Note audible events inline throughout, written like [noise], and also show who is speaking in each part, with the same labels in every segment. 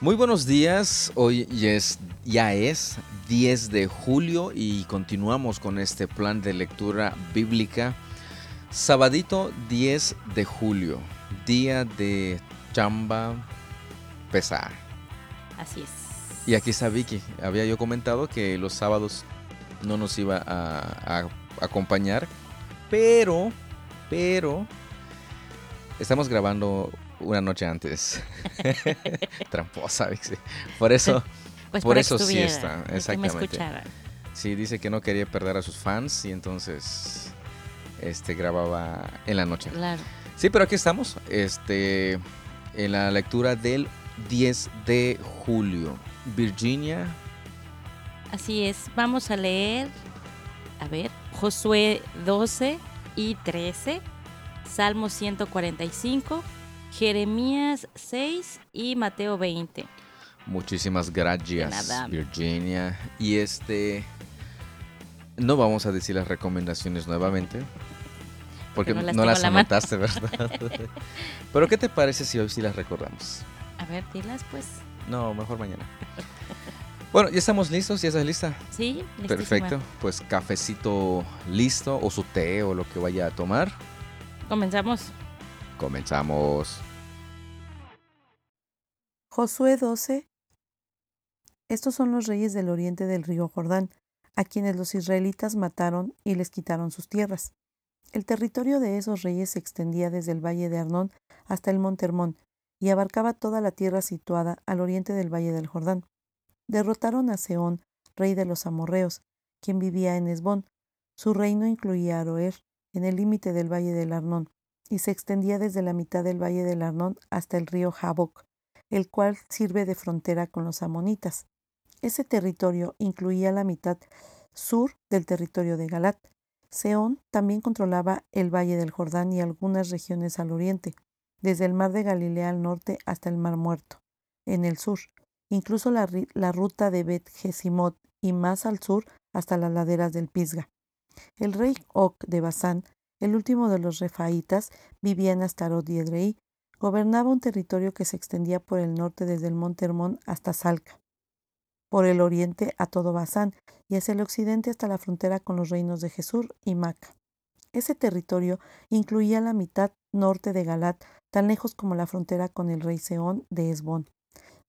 Speaker 1: Muy buenos días, hoy ya es, ya es 10 de julio y continuamos con este plan de lectura bíblica. Sabadito 10 de julio, día de chamba pesar.
Speaker 2: Así es.
Speaker 1: Y aquí está Vicky, había yo comentado que los sábados no nos iba a, a acompañar, pero, pero, estamos grabando una noche antes. [laughs] Tramposa, Por eso, [laughs]
Speaker 2: Pues
Speaker 1: por eso sí está, exactamente. Sí, dice que no quería perder a sus fans y entonces este grababa en la noche.
Speaker 2: Claro.
Speaker 1: Sí, pero aquí estamos, este en la lectura del 10 de julio. Virginia,
Speaker 2: Así es. Vamos a leer, a ver, Josué 12 y 13, Salmo 145, Jeremías 6 y Mateo 20.
Speaker 1: muchísimas gracias. Virginia. Y este no vamos a decir las recomendaciones nuevamente. Porque
Speaker 2: no
Speaker 1: no
Speaker 2: las la mano.
Speaker 1: anotaste, ¿verdad? [laughs] Pero ¿qué te parece si hoy sí las recordamos?
Speaker 2: A ver, dilas pues.
Speaker 1: No, mejor mañana. Bueno, ya estamos listos, ya estás lista.
Speaker 2: Sí, listísima.
Speaker 1: Perfecto, pues cafecito listo o su té o lo que vaya a tomar.
Speaker 2: Comenzamos.
Speaker 1: Comenzamos.
Speaker 3: Josué 12. Estos son los reyes del oriente del río Jordán, a quienes los israelitas mataron y les quitaron sus tierras. El territorio de esos reyes se extendía desde el valle de Arnón hasta el monte Hermón, y abarcaba toda la tierra situada al oriente del valle del Jordán. Derrotaron a Seón, rey de los amorreos, quien vivía en Esbón. Su reino incluía a Aroer, en el límite del valle del Arnón, y se extendía desde la mitad del valle del Arnón hasta el río Jaboc el cual sirve de frontera con los amonitas. Ese territorio incluía la mitad sur del territorio de Galat. Seón también controlaba el valle del Jordán y algunas regiones al oriente, desde el mar de Galilea al norte hasta el mar muerto, en el sur, incluso la, ruta de Bet Gesimot y más al sur hasta las laderas del Pisga. El rey Oc de Basán, el último de los refaitas, vivía en Astarot y Gobernaba un territorio que se extendía por el norte desde el monte Hermón hasta Salca, por el oriente a todo Basán y hacia el occidente hasta la frontera con los reinos de Jesús y Maca. Ese territorio incluía la mitad norte de Galat, tan lejos como la frontera con el rey Seón de Esbón.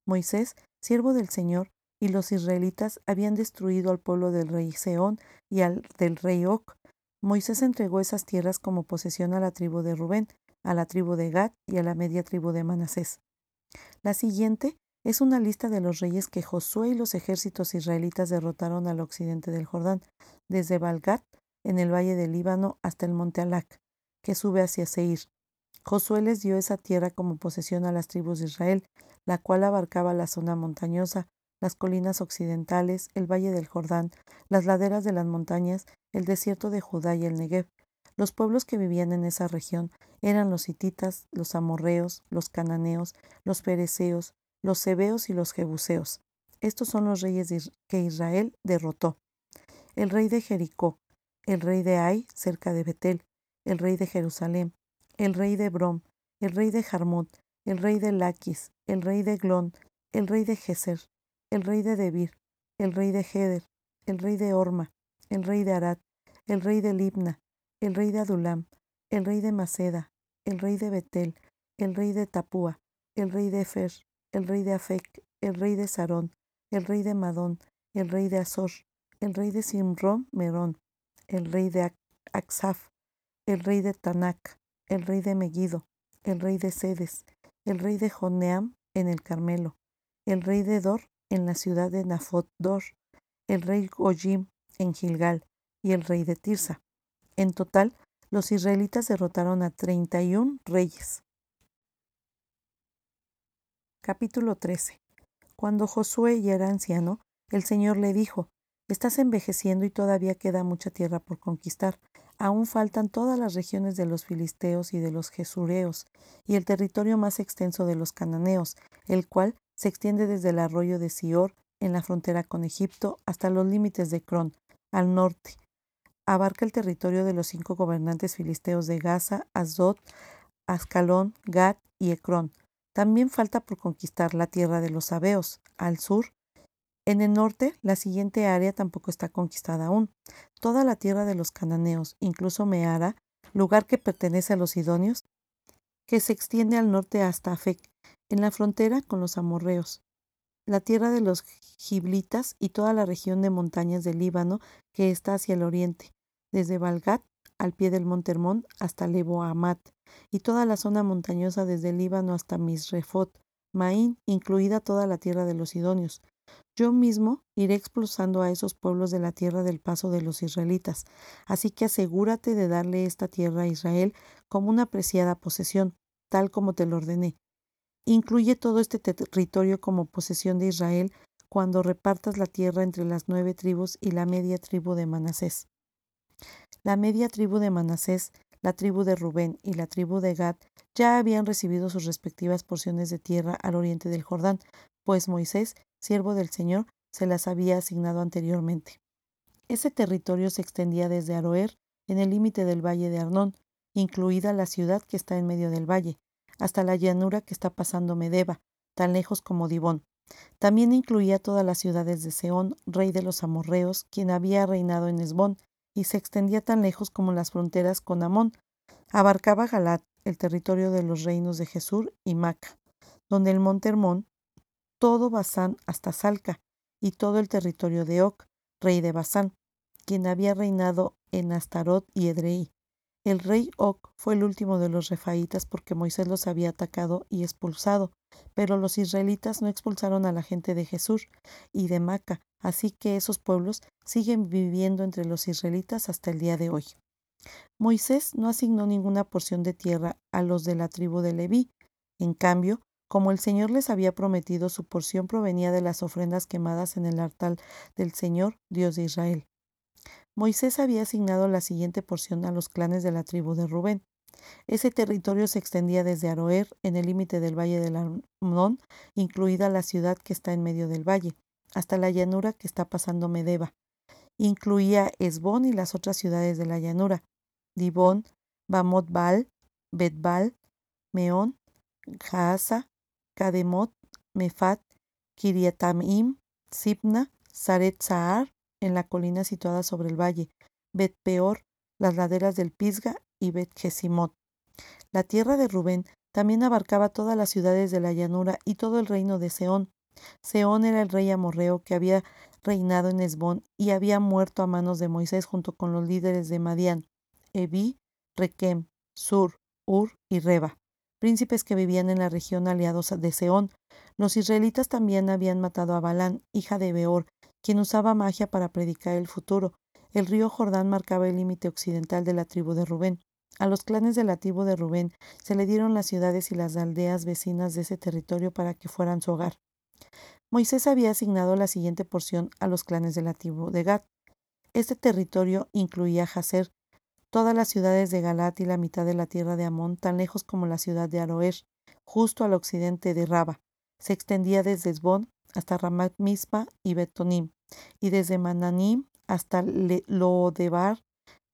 Speaker 3: Moisés, siervo del Señor, y los israelitas habían destruido al pueblo del rey Seón y al del rey Oc. Moisés entregó esas tierras como posesión a la tribu de Rubén, a la tribu de Gad y a la media tribu de Manasés. La siguiente es una lista de los reyes que Josué y los ejércitos israelitas derrotaron al occidente del Jordán, desde Balgat, en el valle del Líbano, hasta el monte Alac, que sube hacia Seir. Josué les dio esa tierra como posesión a las tribus de Israel, la cual abarcaba la zona montañosa, las colinas occidentales, el valle del Jordán, las laderas de las montañas, el desierto de Judá y el Negev. Los pueblos que vivían en esa región eran los hititas, los amorreos, los cananeos, los pereceos, los hebeos y los jebuseos. Estos son los reyes que Israel derrotó. El rey de Jericó, el rey de Ai, cerca de Betel, el rey de Jerusalén, el rey de Brom, el rey de Jarmut, el rey de Laquis, el rey de Glón, el rey de Geser, el rey de Debir, el rey de Heder, el rey de Orma, el rey de Arad, el rey de Libna, el rey de Adulam, el rey de Maceda, el rey de Betel, el rey de Tapúa, el rey de Efer, el rey de Afec, el rey de Sarón, el rey de Madón, el rey de Azor, el rey de Simrón Merón, el rey de Aksaf, el rey de Tanac, el rey de Megiddo, el rey de Sedes, el rey de Joneam en el Carmelo, el rey de Dor en la ciudad de Nafot Dor, el rey Gojim en Gilgal y el rey de Tirsa. En total, los israelitas derrotaron a 31 reyes. Capítulo 13. Cuando Josué ya era anciano, el Señor le dijo, Estás envejeciendo y todavía queda mucha tierra por conquistar. Aún faltan todas las regiones de los filisteos y de los jesureos, y el territorio más extenso de los cananeos, el cual se extiende desde el arroyo de Sior, en la frontera con Egipto, hasta los límites de Cron, al norte. Abarca el territorio de los cinco gobernantes filisteos de Gaza, Asdod, Ascalón, Gad y Ecrón. También falta por conquistar la tierra de los sabeos, al sur. En el norte, la siguiente área tampoco está conquistada aún. Toda la tierra de los cananeos, incluso Meara, lugar que pertenece a los sidonios, que se extiende al norte hasta Afec, en la frontera con los amorreos, la tierra de los giblitas y toda la región de montañas del Líbano que está hacia el oriente, desde Balgat al pie del monte Hermón hasta Lebo Amat, y toda la zona montañosa desde el Líbano hasta Misrefot, Maín, incluida toda la tierra de los Sidonios. Yo mismo iré expulsando a esos pueblos de la tierra del paso de los israelitas, así que asegúrate de darle esta tierra a Israel como una preciada posesión, tal como te lo ordené. Incluye todo este territorio como posesión de Israel cuando repartas la tierra entre las nueve tribus y la media tribu de Manasés. La media tribu de Manasés, la tribu de Rubén y la tribu de Gad ya habían recibido sus respectivas porciones de tierra al oriente del Jordán, pues Moisés, siervo del Señor, se las había asignado anteriormente. Ese territorio se extendía desde Aroer, en el límite del valle de Arnón, incluida la ciudad que está en medio del valle, hasta la llanura que está pasando Medeba, tan lejos como Dibón. También incluía todas las ciudades de Seón, rey de los amorreos, quien había reinado en Esbón, y se extendía tan lejos como las fronteras con Amón. Abarcaba Galat, el territorio de los reinos de Jesús y Maca, donde el monte Hermón, todo Basán hasta Salca, y todo el territorio de Oc, rey de Basán, quien había reinado en Astarot y Edrei. El rey Oc fue el último de los refaítas porque Moisés los había atacado y expulsado, pero los israelitas no expulsaron a la gente de Jesús y de Maca, así que esos pueblos siguen viviendo entre los israelitas hasta el día de hoy. Moisés no asignó ninguna porción de tierra a los de la tribu de Leví. En cambio, como el Señor les había prometido, su porción provenía de las ofrendas quemadas en el altar del Señor, Dios de Israel. Moisés había asignado la siguiente porción a los clanes de la tribu de Rubén. Ese territorio se extendía desde Aroer, en el límite del valle del Arnón, incluida la ciudad que está en medio del valle, hasta la llanura que está pasando Medeba. Incluía Esbón y las otras ciudades de la llanura, Dibón, Bamot Bal, Betbal, Meón, Jaasa, Kademot, Mefat, Kiriatamim, Sipna, Saret Saar, en la colina situada sobre el valle, Bet Peor, las laderas del Pisga y Bet Gesimot. La tierra de Rubén también abarcaba todas las ciudades de la llanura y todo el reino de Seón. Seón era el rey amorreo que había reinado en Esbón y había muerto a manos de Moisés junto con los líderes de Madián, Evi, Requem, Sur, Ur y Reba, príncipes que vivían en la región aliados de Seón. Los israelitas también habían matado a Balán, hija de Beor, quien usaba magia para predicar el futuro. El río Jordán marcaba el límite occidental de la tribu de Rubén. A los clanes de la tribu de Rubén se le dieron las ciudades y las aldeas vecinas de ese territorio para que fueran su hogar. Moisés había asignado la siguiente porción a los clanes de la tribu de Gad. Este territorio incluía Jazer, todas las ciudades de Galat y la mitad de la tierra de Amón, tan lejos como la ciudad de Aroer, justo al occidente de Raba. Se extendía desde Esbón hasta Ramat Mispa y Betonim, y desde Mananim hasta Lodebar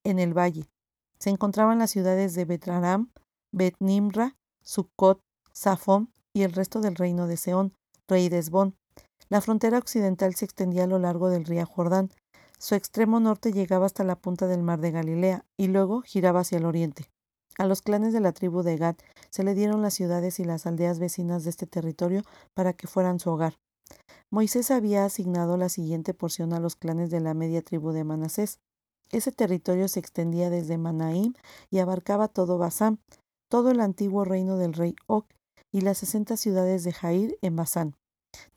Speaker 3: en el valle. Se encontraban las ciudades de Betraram, Bet-Nimra, Sukkot, Safón y el resto del reino de Seón, rey de Esbón. La frontera occidental se extendía a lo largo del río Jordán. Su extremo norte llegaba hasta la punta del mar de Galilea y luego giraba hacia el oriente. A los clanes de la tribu de Gad se le dieron las ciudades y las aldeas vecinas de este territorio para que fueran su hogar. Moisés había asignado la siguiente porción a los clanes de la media tribu de Manasés. Ese territorio se extendía desde Manaim y abarcaba todo Basán, todo el antiguo reino del rey Oc y las sesenta ciudades de Jair en Basán.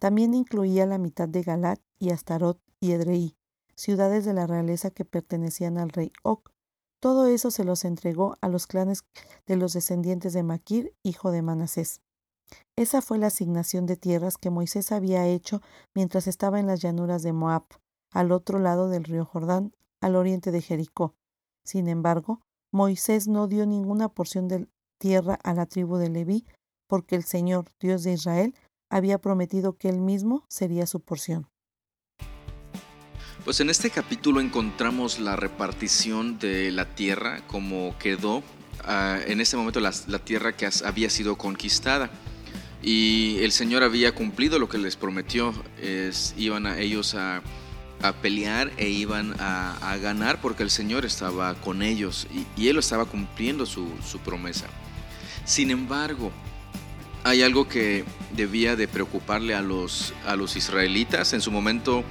Speaker 3: También incluía la mitad de Galat y Astarot y Edrei, ciudades de la realeza que pertenecían al rey Oc. Todo eso se los entregó a los clanes de los descendientes de Maquir, hijo de Manasés. Esa fue la asignación de tierras que Moisés había hecho mientras estaba en las llanuras de Moab, al otro lado del río Jordán, al oriente de Jericó. Sin embargo, Moisés no dio ninguna porción de tierra a la tribu de Leví, porque el Señor, Dios de Israel, había prometido que él mismo sería su porción.
Speaker 1: Pues en este capítulo encontramos la repartición de la tierra como quedó ah, en ese momento la, la tierra que había sido conquistada. Y el Señor había cumplido lo que les prometió. Es, iban a ellos a, a pelear e iban a, ganar porque el Señor estaba con ellos y, y Él estaba cumpliendo su, su promesa. Sin embargo, hay algo que debía de preocuparle a los, a los israelitas. En su momento,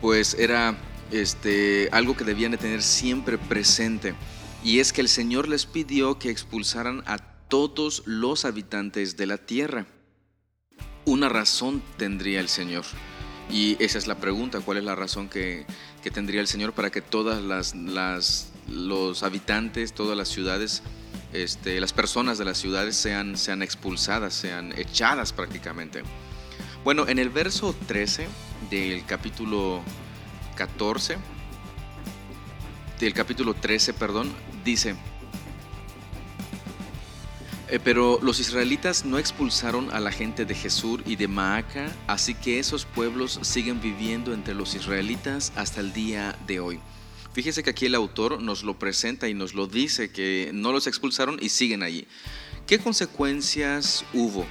Speaker 1: pues era este, algo que debían de tener siempre presente. Y es que el Señor les pidió que expulsaran a todos los habitantes de la tierra. Una razón tendría el Señor. Y esa es la pregunta, ¿cuál es la razón que, que tendría el Señor para que todas las, las, los habitantes, todas las ciudades, este, las personas de las ciudades sean, sean expulsadas, sean echadas prácticamente? Bueno, en el verso 13 del capítulo 14, del capítulo 13, perdón, dice, eh, pero los israelitas no expulsaron a la gente de Jesús y de Maaca, así que esos pueblos siguen viviendo entre los israelitas hasta el día de hoy. Fíjese que aquí el autor nos lo presenta y nos lo dice, que no los expulsaron y siguen allí. ¿Qué consecuencias hubo?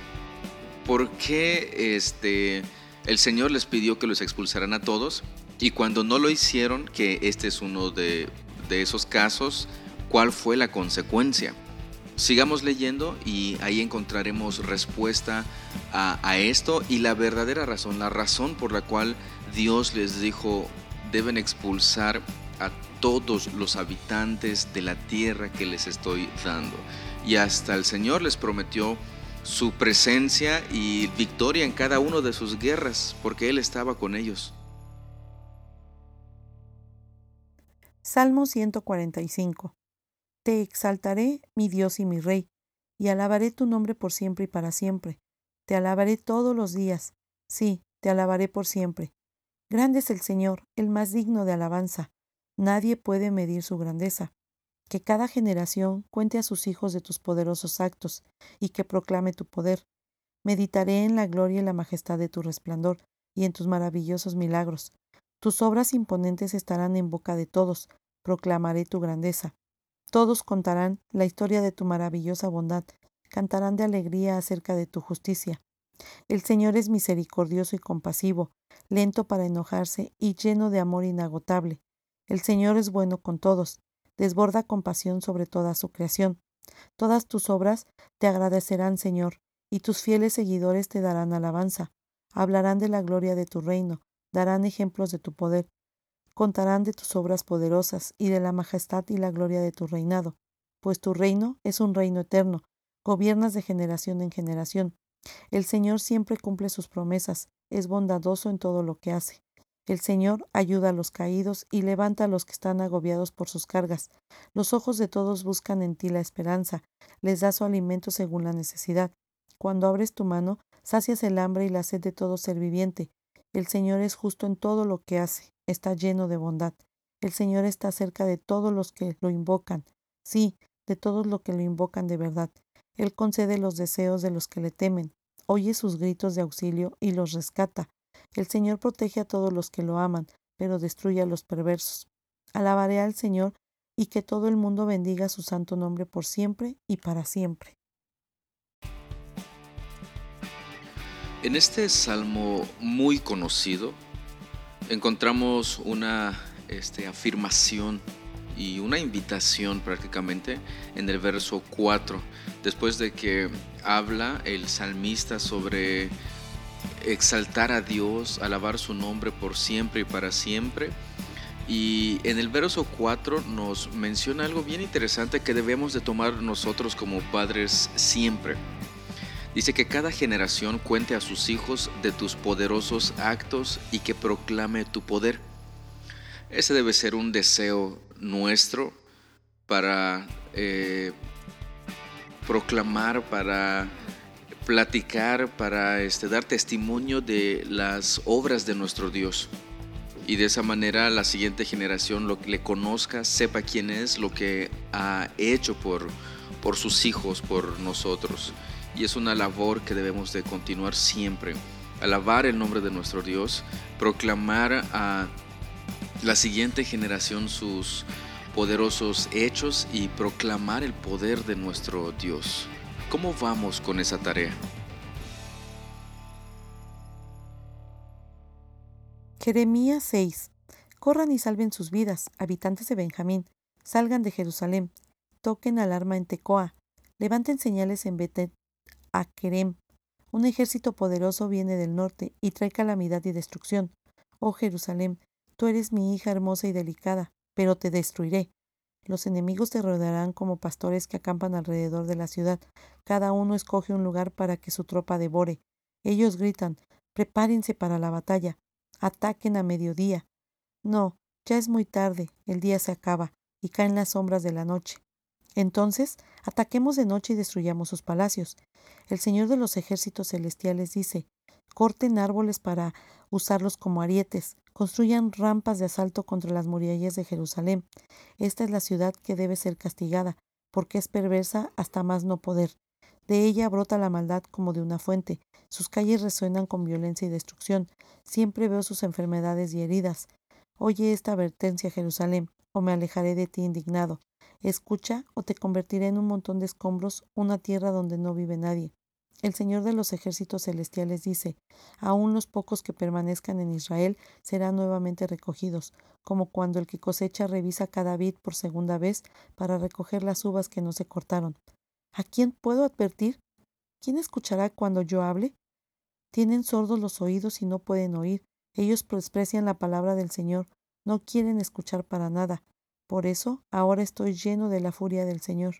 Speaker 1: ¿Por qué este, el Señor les pidió que los expulsaran a todos? Y cuando no lo hicieron, que este es uno de, de esos casos, ¿cuál fue la consecuencia? Sigamos leyendo y ahí encontraremos respuesta a, esto y la verdadera razón, la razón por la cual Dios les dijo deben expulsar a todos los habitantes de la tierra que les estoy dando. Y hasta el Señor les prometió su presencia y victoria en cada una de sus guerras, porque Él estaba con ellos.
Speaker 3: Salmo 145 Te exaltaré, mi Dios y mi Rey, y alabaré tu nombre por siempre y para siempre. Te alabaré todos los días, sí, te alabaré por siempre. Grande es el Señor, el más digno de alabanza. Nadie puede medir su grandeza. Que cada generación cuente a sus hijos de tus poderosos actos y que proclame tu poder. Meditaré en la gloria y la majestad de tu resplandor y en tus maravillosos milagros. Tus obras imponentes estarán en boca de todos, proclamaré tu grandeza. Todos contarán la historia de tu maravillosa bondad, cantarán de alegría acerca de tu justicia. El Señor es misericordioso y compasivo, lento para enojarse y lleno de amor inagotable. El Señor es bueno con todos, desborda compasión sobre toda su creación. Todas tus obras te agradecerán, Señor, y tus fieles seguidores te darán alabanza. Hablarán de la gloria de tu reino, darán ejemplos de tu poder, contarán de tus obras poderosas y de la majestad y la gloria de tu reinado, pues tu reino es un reino eterno, gobiernas de generación en generación. El Señor siempre cumple sus promesas, es bondadoso en todo lo que hace. El Señor ayuda a los caídos y levanta a los que están agobiados por sus cargas. Los ojos de todos buscan en ti la esperanza, les da su alimento según la necesidad. Cuando abres tu mano, sacias el hambre y la sed de todo ser viviente. El Señor es justo en todo lo que hace, está lleno de bondad. El Señor está cerca de todos los que lo invocan, sí, de todos los que lo invocan de verdad. Él concede los deseos de los que le temen, oye sus gritos de auxilio y los rescata. El Señor protege a todos los que lo aman, pero destruye a los perversos. Alabaré al Señor y que todo el mundo bendiga su santo nombre por siempre y para siempre.
Speaker 1: En este salmo muy conocido encontramos una este, afirmación y una invitación prácticamente en el verso 4, después de que habla el salmista sobre exaltar a Dios, alabar su nombre por siempre y para siempre. Y en el verso 4 nos menciona algo bien interesante que debemos de tomar nosotros como padres siempre. Dice que cada generación cuente a sus hijos de tus poderosos actos y que proclame tu poder. Ese debe ser un deseo nuestro para eh, proclamar, para platicar, para este, dar testimonio de las obras de nuestro Dios. Y de esa manera la siguiente generación lo le conozca, sepa quién es, lo que ha hecho por, por sus hijos, por nosotros y es una labor que debemos de continuar siempre. Alabar el nombre de nuestro Dios, proclamar a la siguiente generación sus poderosos hechos y proclamar el poder de nuestro Dios. ¿Cómo vamos con esa tarea?
Speaker 3: Jeremías 6. Corran y salven sus vidas, habitantes de Benjamín. Salgan de Jerusalén. Toquen alarma en Tecoa. Levanten señales en Betel a Kerem. Un ejército poderoso viene del norte y trae calamidad y destrucción. Oh Jerusalén, tú eres mi hija hermosa y delicada, pero te destruiré. Los enemigos te rodearán como pastores que acampan alrededor de la ciudad. Cada uno escoge un lugar para que su tropa devore. Ellos gritan, prepárense para la batalla, ataquen a mediodía. No, ya es muy tarde, el día se acaba, y caen las sombras de la noche. Entonces, ataquemos de noche y destruyamos sus palacios. El Señor de los ejércitos celestiales dice, corten árboles para usarlos como arietes, construyan rampas de asalto contra las murallas de Jerusalén. Esta es la ciudad que debe ser castigada, porque es perversa hasta más no poder. De ella brota la maldad como de una fuente, sus calles resuenan con violencia y destrucción. Siempre veo sus enfermedades y heridas. Oye esta advertencia, Jerusalén, o me alejaré de ti indignado. Escucha, o te convertiré en un montón de escombros, una tierra donde no vive nadie. El Señor de los ejércitos celestiales dice, aún los pocos que permanezcan en Israel serán nuevamente recogidos, como cuando el que cosecha revisa cada vid por segunda vez para recoger las uvas que no se cortaron. ¿A quién puedo advertir? ¿Quién escuchará cuando yo hable? Tienen sordos los oídos y no pueden oír. Ellos desprecian la palabra del Señor, no quieren escuchar para nada. Por eso ahora estoy lleno de la furia del Señor.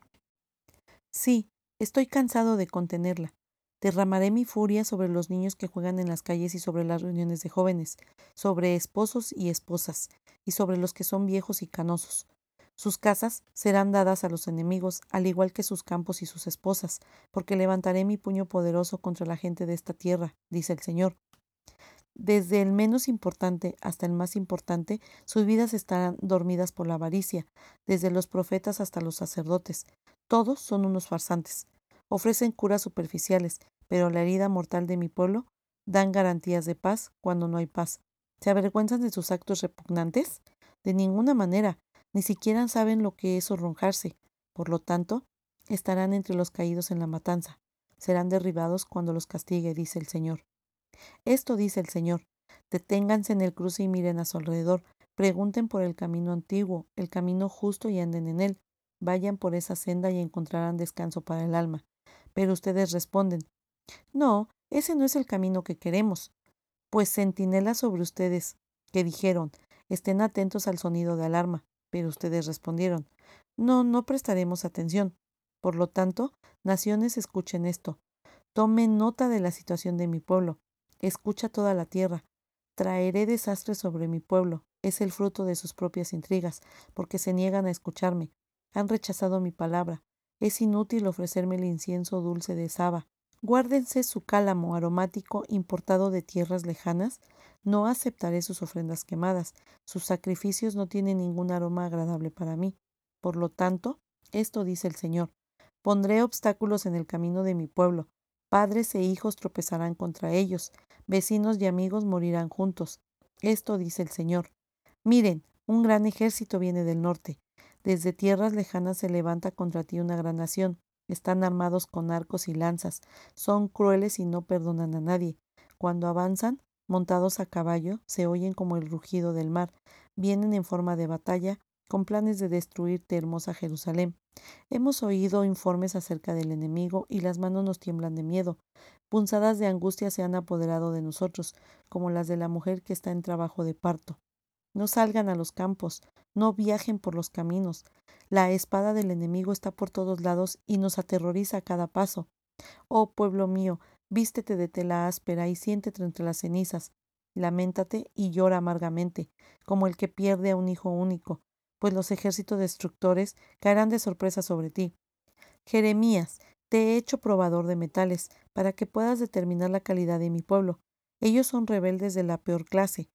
Speaker 3: Sí, estoy cansado de contenerla. Derramaré mi furia sobre los niños que juegan en las calles y sobre las reuniones de jóvenes, sobre esposos y esposas, y sobre los que son viejos y canosos. Sus casas serán dadas a los enemigos, al igual que sus campos y sus esposas, porque levantaré mi puño poderoso contra la gente de esta tierra, dice el Señor. Desde el menos importante hasta el más importante, sus vidas estarán dormidas por la avaricia, desde los profetas hasta los sacerdotes. Todos son unos farsantes. Ofrecen curas superficiales, pero la herida mortal de mi pueblo dan garantías de paz cuando no hay paz. ¿Se avergüenzan de sus actos repugnantes? De ninguna manera, ni siquiera saben lo que es horronjarse. Por lo tanto, estarán entre los caídos en la matanza. Serán derribados cuando los castigue, dice el Señor. Esto dice el Señor. Deténganse en el cruce y miren a su alrededor. Pregunten por el camino antiguo, el camino justo y anden en él. Vayan por esa senda y encontrarán descanso para el alma. Pero ustedes responden, no, ese no es el camino que queremos. Pues centinelas sobre ustedes, que dijeron, estén atentos al sonido de alarma. Pero ustedes respondieron, no, no prestaremos atención. Por lo tanto, naciones escuchen esto. Tomen nota de la situación de mi pueblo. Escucha toda la tierra. Traeré desastre sobre mi pueblo. Es el fruto de sus propias intrigas, porque se niegan a escucharme. Han rechazado mi palabra. Es inútil ofrecerme el incienso dulce de Saba. Guárdense su cálamo aromático importado de tierras lejanas. No aceptaré sus ofrendas quemadas. Sus sacrificios no tienen ningún aroma agradable para mí. Por lo tanto, esto dice el Señor. Pondré obstáculos en el camino de mi pueblo. Padres e hijos tropezarán contra ellos. Vecinos y amigos morirán juntos. Esto dice el Señor. Miren, un gran ejército viene del norte. Desde tierras lejanas se levanta contra ti una gran nación. Están armados con arcos y lanzas. Son crueles y no perdonan a nadie. Cuando avanzan, montados a caballo, se oyen como el rugido del mar. Vienen en forma de batalla, con planes de destruirte, hermosa Jerusalén. Hemos oído informes acerca del enemigo y las manos nos tiemblan de miedo. Punzadas de angustia se han apoderado de nosotros, como las de la mujer que está en trabajo de parto. No salgan a los campos, no viajen por los caminos. La espada del enemigo está por todos lados y nos aterroriza a cada paso. Oh pueblo mío, vístete de tela áspera y siéntete entre las cenizas. Lamentate y llora amargamente, como el que pierde a un hijo único, pues los ejércitos destructores caerán de sorpresa sobre ti. Jeremías, te he hecho probador de metales, para que puedas determinar la calidad de mi pueblo. Ellos son rebeldes de la peor clase,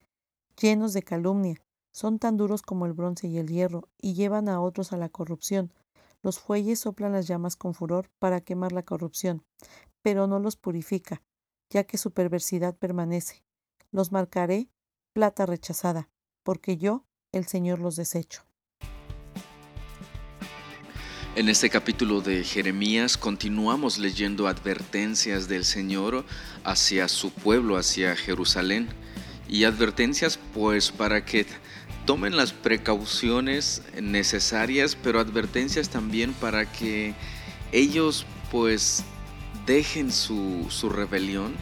Speaker 3: llenos de calumnia, son tan duros como el bronce y el hierro, y llevan a otros a la corrupción. Los fuelles soplan las llamas con furor para quemar la corrupción, pero no los purifica, ya que su perversidad permanece. Los marcaré plata rechazada, porque yo, el Señor, los desecho.
Speaker 1: En este capítulo de Jeremías continuamos leyendo advertencias del Señor hacia su pueblo, hacia Jerusalén Y advertencias pues para que tomen las precauciones necesarias, pero advertencias también para que ellos pues dejen su, su rebelión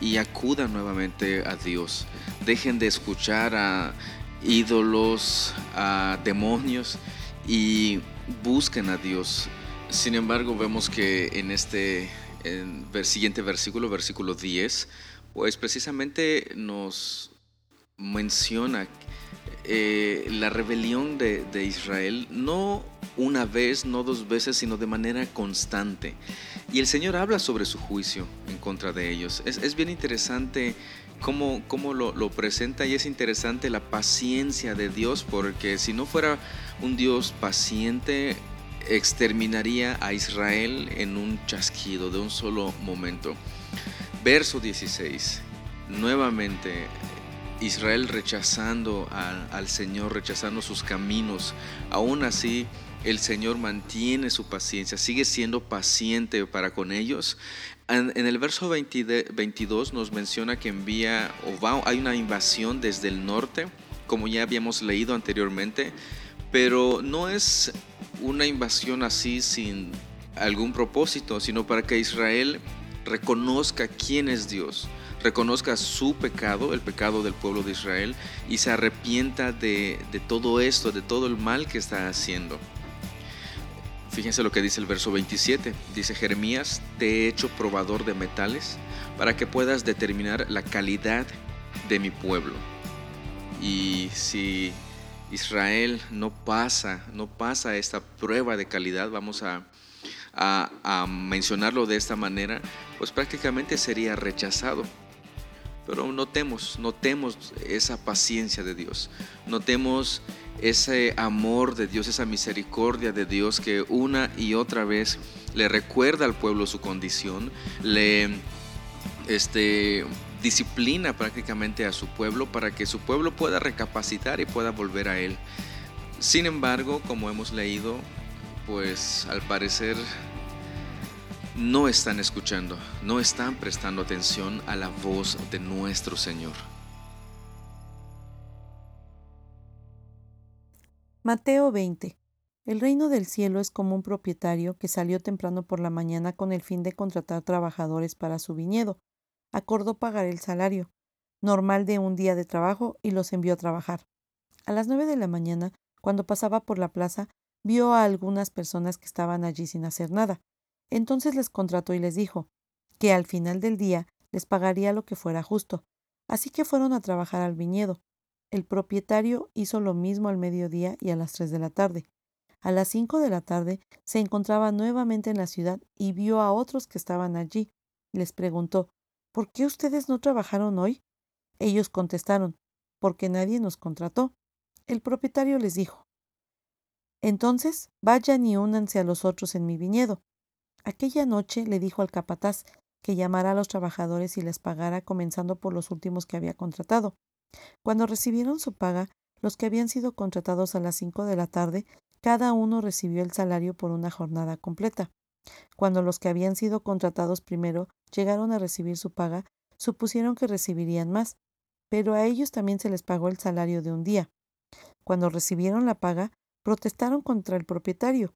Speaker 1: y acudan nuevamente a Dios. Dejen de escuchar a ídolos, a demonios y busquen a Dios. Sin embargo, vemos que en este siguiente versículo, versículo 10, pues precisamente nos menciona eh, la rebelión de, Israel, no una vez, no dos veces, sino de manera constante. Y el Señor habla sobre su juicio en contra de ellos. Es bien interesante cómo, cómo lo, lo, presenta y es interesante la paciencia de Dios, porque si no fuera un Dios paciente, exterminaría a Israel en un chasquido de un solo momento. Verso 16. Nuevamente Israel rechazando al, Señor, rechazando sus caminos. Aún así, el Señor mantiene su paciencia, sigue siendo paciente para con ellos. En, en el verso 20, 22 nos menciona que envía, o va, hay una invasión desde el norte, como ya habíamos leído anteriormente, pero no es una invasión así sin algún propósito, sino para que Israel reconozca quién es Dios, reconozca su pecado, el pecado del pueblo de Israel, y se arrepienta de, de todo esto, de todo el mal que está haciendo. Fíjense lo que dice el verso 27. Dice Jeremías, te he hecho probador de metales para que puedas determinar la calidad de mi pueblo. Y si Israel no pasa, no pasa esta prueba de calidad, vamos a, a, a mencionarlo de esta manera, pues prácticamente sería rechazado. Pero notemos, notemos esa paciencia de Dios, notemos ese amor de Dios, esa misericordia de Dios que una y otra vez le recuerda al pueblo su condición, le este, disciplina prácticamente a su pueblo para que su pueblo pueda recapacitar y pueda volver a él. Sin embargo, como hemos leído, pues al parecer no están escuchando, no están prestando atención a la voz de nuestro Señor.
Speaker 3: Mateo 20. El reino del cielo es como un propietario que salió temprano por la mañana con el fin de contratar trabajadores para su viñedo. Acordó pagar el salario normal de un día de trabajo y los envió a trabajar. A las nueve de la mañana, cuando pasaba por la plaza, vio a algunas personas que estaban allí sin hacer nada. Entonces les contrató y les dijo que al final del día les pagaría lo que fuera justo. Así que fueron a trabajar al viñedo. El propietario hizo lo mismo al mediodía y a las tres de la tarde. A las cinco de la tarde se encontraba nuevamente en la ciudad y vio a otros que estaban allí. Les preguntó ¿Por qué ustedes no trabajaron hoy? Ellos contestaron porque nadie nos contrató. El propietario les dijo Entonces vayan y únanse a los otros en mi viñedo. Aquella noche le dijo al capataz que llamara a los trabajadores y les pagara comenzando por los últimos que había contratado. Cuando recibieron su paga, los que habían sido contratados a las cinco de la tarde, cada uno recibió el salario por una jornada completa. Cuando los que habían sido contratados primero llegaron a recibir su paga, supusieron que recibirían más, pero a ellos también se les pagó el salario de un día. Cuando recibieron la paga, protestaron contra el propietario.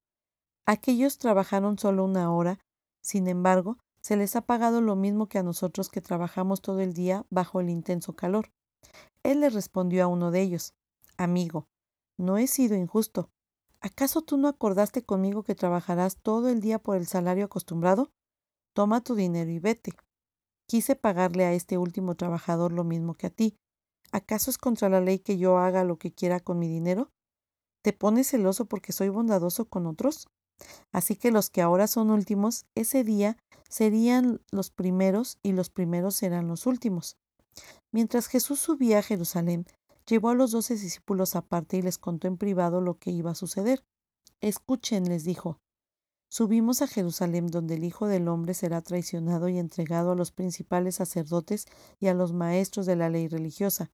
Speaker 3: Aquellos trabajaron solo una hora, sin embargo, se les ha pagado lo mismo que a nosotros que trabajamos todo el día bajo el intenso calor. Él le respondió a uno de ellos Amigo, no he sido injusto. ¿Acaso tú no acordaste conmigo que trabajarás todo el día por el salario acostumbrado? Toma tu dinero y vete. Quise pagarle a este último trabajador lo mismo que a ti. ¿Acaso es contra la ley que yo haga lo que quiera con mi dinero? ¿Te pones celoso porque soy bondadoso con otros? Así que los que ahora son últimos, ese día serían los primeros y los primeros serán los últimos. Mientras Jesús subía a Jerusalén, llevó a los doce discípulos aparte y les contó en privado lo que iba a suceder. Escuchen, les dijo. Subimos a Jerusalén donde el Hijo del Hombre será traicionado y entregado a los principales sacerdotes y a los maestros de la ley religiosa.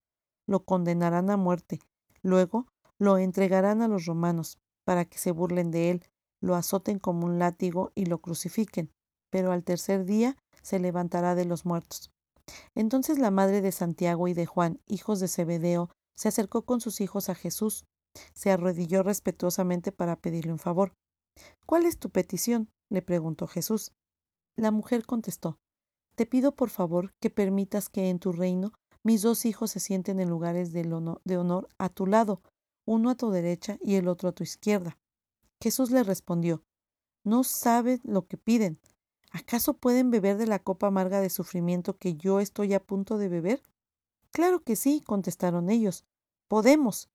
Speaker 3: Lo condenarán a muerte. Luego lo entregarán a los romanos, para que se burlen de él, lo azoten como un látigo y lo crucifiquen. Pero al tercer día se levantará de los muertos. Entonces la madre de Santiago y de Juan, hijos de Zebedeo, se acercó con sus hijos a Jesús, se arrodilló respetuosamente para pedirle un favor. ¿Cuál es tu petición? le preguntó Jesús. La mujer contestó, Te pido por favor que permitas que en tu reino mis dos hijos se sienten en lugares de honor a tu lado, uno a tu derecha y el otro a tu izquierda. Jesús le respondió, No saben lo que piden. ¿Acaso pueden beber de la copa amarga de sufrimiento que yo estoy a punto de beber? Claro que sí, contestaron ellos. Podemos.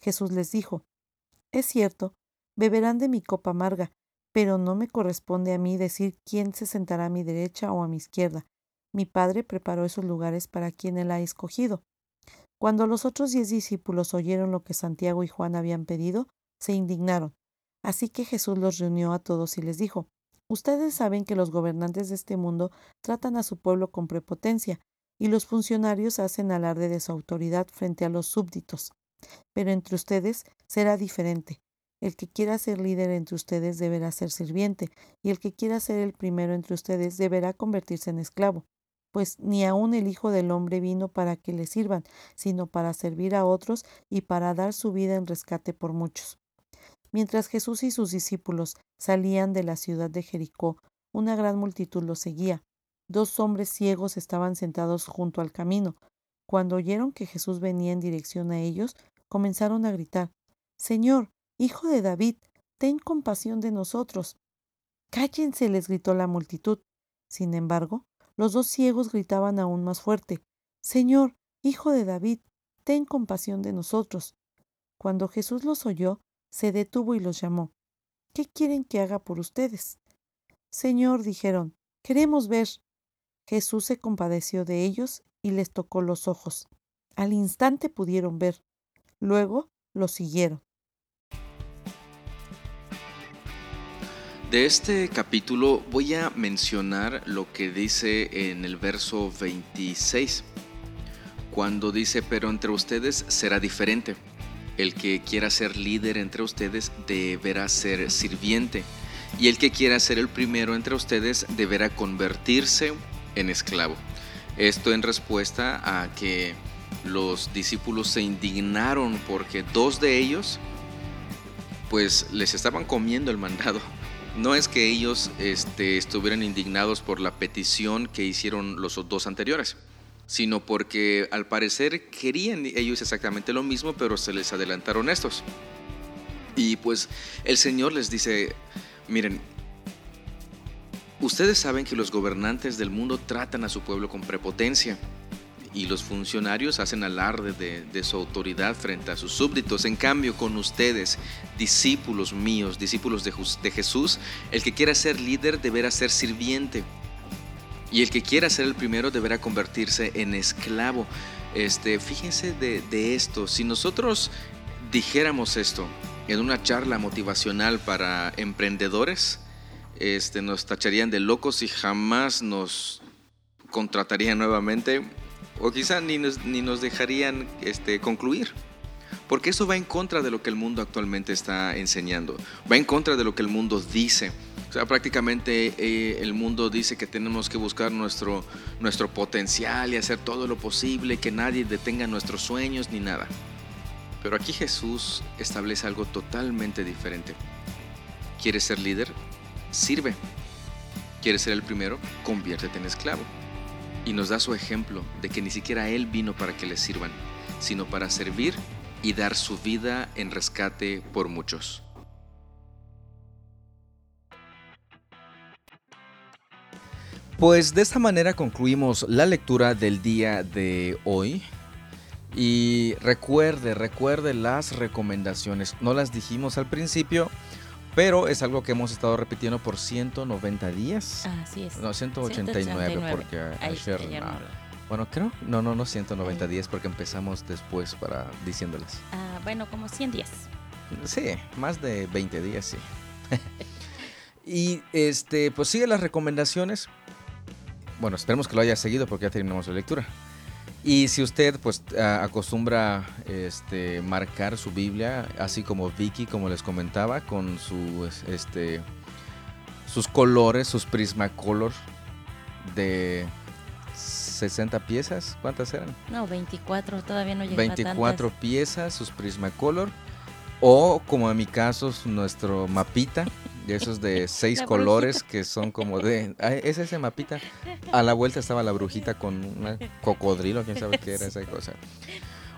Speaker 3: Jesús les dijo, Es cierto, beberán de mi copa amarga, pero no me corresponde a mí decir quién se sentará a mi derecha o a mi izquierda. Mi Padre preparó esos lugares para quien Él ha escogido. Cuando los otros diez discípulos oyeron lo que Santiago y Juan habían pedido, se indignaron. Así que Jesús los reunió a todos y les dijo, Ustedes saben que los gobernantes de este mundo tratan a su pueblo con prepotencia, y los funcionarios hacen alarde de su autoridad frente a los súbditos. Pero entre ustedes será diferente. El que quiera ser líder entre ustedes deberá ser sirviente, y el que quiera ser el primero entre ustedes deberá convertirse en esclavo. Pues ni aun el Hijo del Hombre vino para que le sirvan, sino para servir a otros y para dar su vida en rescate por muchos. Mientras Jesús y sus discípulos salían de la ciudad de Jericó, una gran multitud los seguía. Dos hombres ciegos estaban sentados junto al camino. Cuando oyeron que Jesús venía en dirección a ellos, comenzaron a gritar Señor, Hijo de David, ten compasión de nosotros. Cállense, les gritó la multitud. Sin embargo, los dos ciegos gritaban aún más fuerte Señor, Hijo de David, ten compasión de nosotros. Cuando Jesús los oyó, se detuvo y los llamó. ¿Qué quieren que haga por ustedes? Señor, dijeron, queremos ver. Jesús se compadeció de ellos y les tocó los ojos. Al instante pudieron ver. Luego los siguieron.
Speaker 1: De este capítulo voy a mencionar lo que dice en el verso 26, cuando dice, pero entre ustedes será diferente el que quiera ser líder entre ustedes deberá ser sirviente. Y el que quiera ser el primero entre ustedes deberá convertirse en esclavo. Esto en respuesta a que los discípulos se indignaron porque dos de ellos pues les estaban comiendo el mandado. No es que ellos este, estuvieran indignados por la petición que hicieron los dos anteriores sino porque al parecer querían ellos exactamente lo mismo, pero se les adelantaron estos. Y pues el Señor les dice, miren, ustedes saben que los gobernantes del mundo tratan a su pueblo con prepotencia y los funcionarios hacen alarde de, su autoridad frente a sus súbditos. En cambio, con ustedes, discípulos míos, discípulos de, de Jesús, el que quiera ser líder deberá ser sirviente y el que quiera ser el primero deberá convertirse en esclavo. Este, fíjense de, esto, si nosotros dijéramos esto en una charla motivacional para emprendedores, este, nos tacharían de locos y jamás nos contratarían nuevamente o quizá ni nos, ni nos dejarían este, concluir. Porque eso va en contra de lo que el mundo actualmente está enseñando, va en contra de lo que el mundo dice. O sea, prácticamente eh, el mundo dice que tenemos que buscar nuestro, nuestro potencial y hacer todo lo posible, que nadie detenga nuestros sueños ni nada. Pero aquí Jesús establece algo totalmente diferente. ¿Quieres ser líder? Sirve. ¿Quieres ser el primero? Conviértete en esclavo. Y nos da su ejemplo de que ni siquiera Él vino para que le sirvan, sino para servir y dar su vida en rescate por muchos. Pues de esta manera concluimos la lectura del día de hoy. Y recuerde, recuerde las recomendaciones. No las dijimos al principio, pero es algo que hemos estado repitiendo por 190 días.
Speaker 2: Así es.
Speaker 1: No, 189, porque ayer... bueno, creo, no, no, no 190 días porque empezamos después para diciéndoles.
Speaker 2: Ah, bueno, como 100 días.
Speaker 1: Sí, más de 20 días, sí. [laughs] y este, pues sigue las recomendaciones bueno, esperemos que lo haya seguido porque ya terminamos la lectura. Y si usted pues acostumbra este, marcar su Biblia, así como Vicky, como les comentaba, con su, este, sus colores, sus Prismacolor de 60 piezas. ¿Cuántas eran?
Speaker 2: No, 24, todavía no llegaba
Speaker 1: 24
Speaker 2: a tantas.
Speaker 1: piezas, sus Prismacolor. O como en mi caso, nuestro mapita, de esos de [laughs] seis colores que son como de... es ese mapita. A la vuelta estaba la brujita con un cocodrilo, quién sabe qué era esa cosa.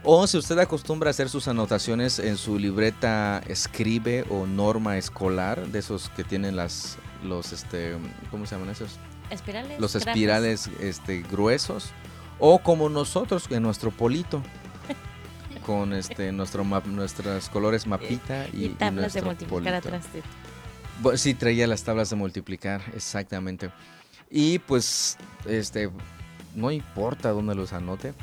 Speaker 1: O si usted acostumbra a hacer sus anotaciones en su libreta escribe o norma escolar, de esos que tienen las, los, este, ¿cómo se llaman esos?
Speaker 2: Espirales.
Speaker 1: los espirales este, gruesos o como nosotros en nuestro polito con este nuestro map, nuestros colores mapita [laughs] y,
Speaker 2: Y, tablas de
Speaker 1: nuestro
Speaker 2: multiplicar
Speaker 1: polito.
Speaker 2: atrás de
Speaker 1: Sí, traía las tablas de multiplicar, exactamente. Y pues, este, no importa dónde los anote,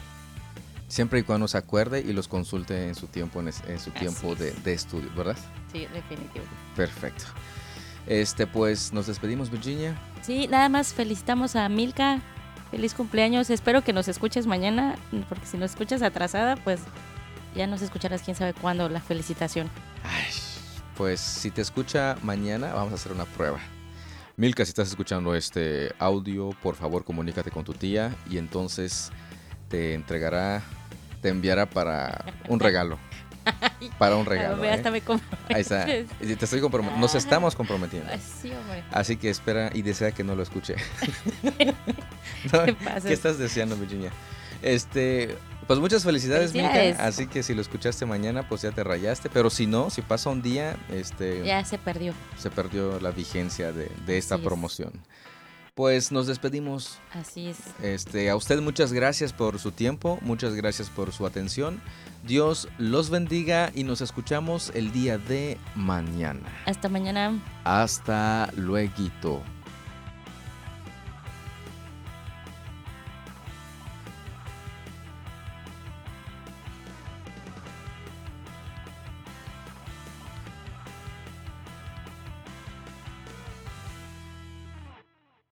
Speaker 1: siempre y cuando se acuerde y los consulte en su tiempo, en, es- en su
Speaker 2: Así
Speaker 1: tiempo de estudio, ¿verdad?
Speaker 2: Sí, definitivo.
Speaker 1: Perfecto. Este, pues, nos despedimos, Virginia.
Speaker 2: Sí, nada más felicitamos a Milka. Feliz cumpleaños. Espero que nos escuches mañana, porque si nos escuchas atrasada, pues ya nos escucharás quién sabe cuándo la felicitación.
Speaker 1: Ay, pues si te escucha mañana, vamos a hacer una prueba. Milka, si estás escuchando este audio, por favor comunícate con tu tía y entonces te entregará, te enviará para un regalo. Para un [laughs] regalo. ¿eh?
Speaker 2: hasta me
Speaker 1: Ahí está. Te estoy Nos estamos comprometiendo.
Speaker 2: Sí, hombre.
Speaker 1: Así que espera y desea que no lo escuche. [laughs] [laughs] No. ¿Qué estás deseando, Virginia? Este, pues muchas felicidades,
Speaker 2: Felicidades.
Speaker 1: Milka. Así que si lo escuchaste mañana, pues ya te rayaste. Pero si no, si pasa un día, este,
Speaker 2: Ya se perdió.
Speaker 1: se perdió la vigencia de, de esta
Speaker 2: Así es.
Speaker 1: promoción. Pues nos despedimos.
Speaker 2: Así es.
Speaker 1: Este, a usted muchas gracias por su tiempo, muchas gracias por su atención. Dios los bendiga y nos escuchamos el día de mañana.
Speaker 2: Hasta mañana.
Speaker 1: Hasta luego.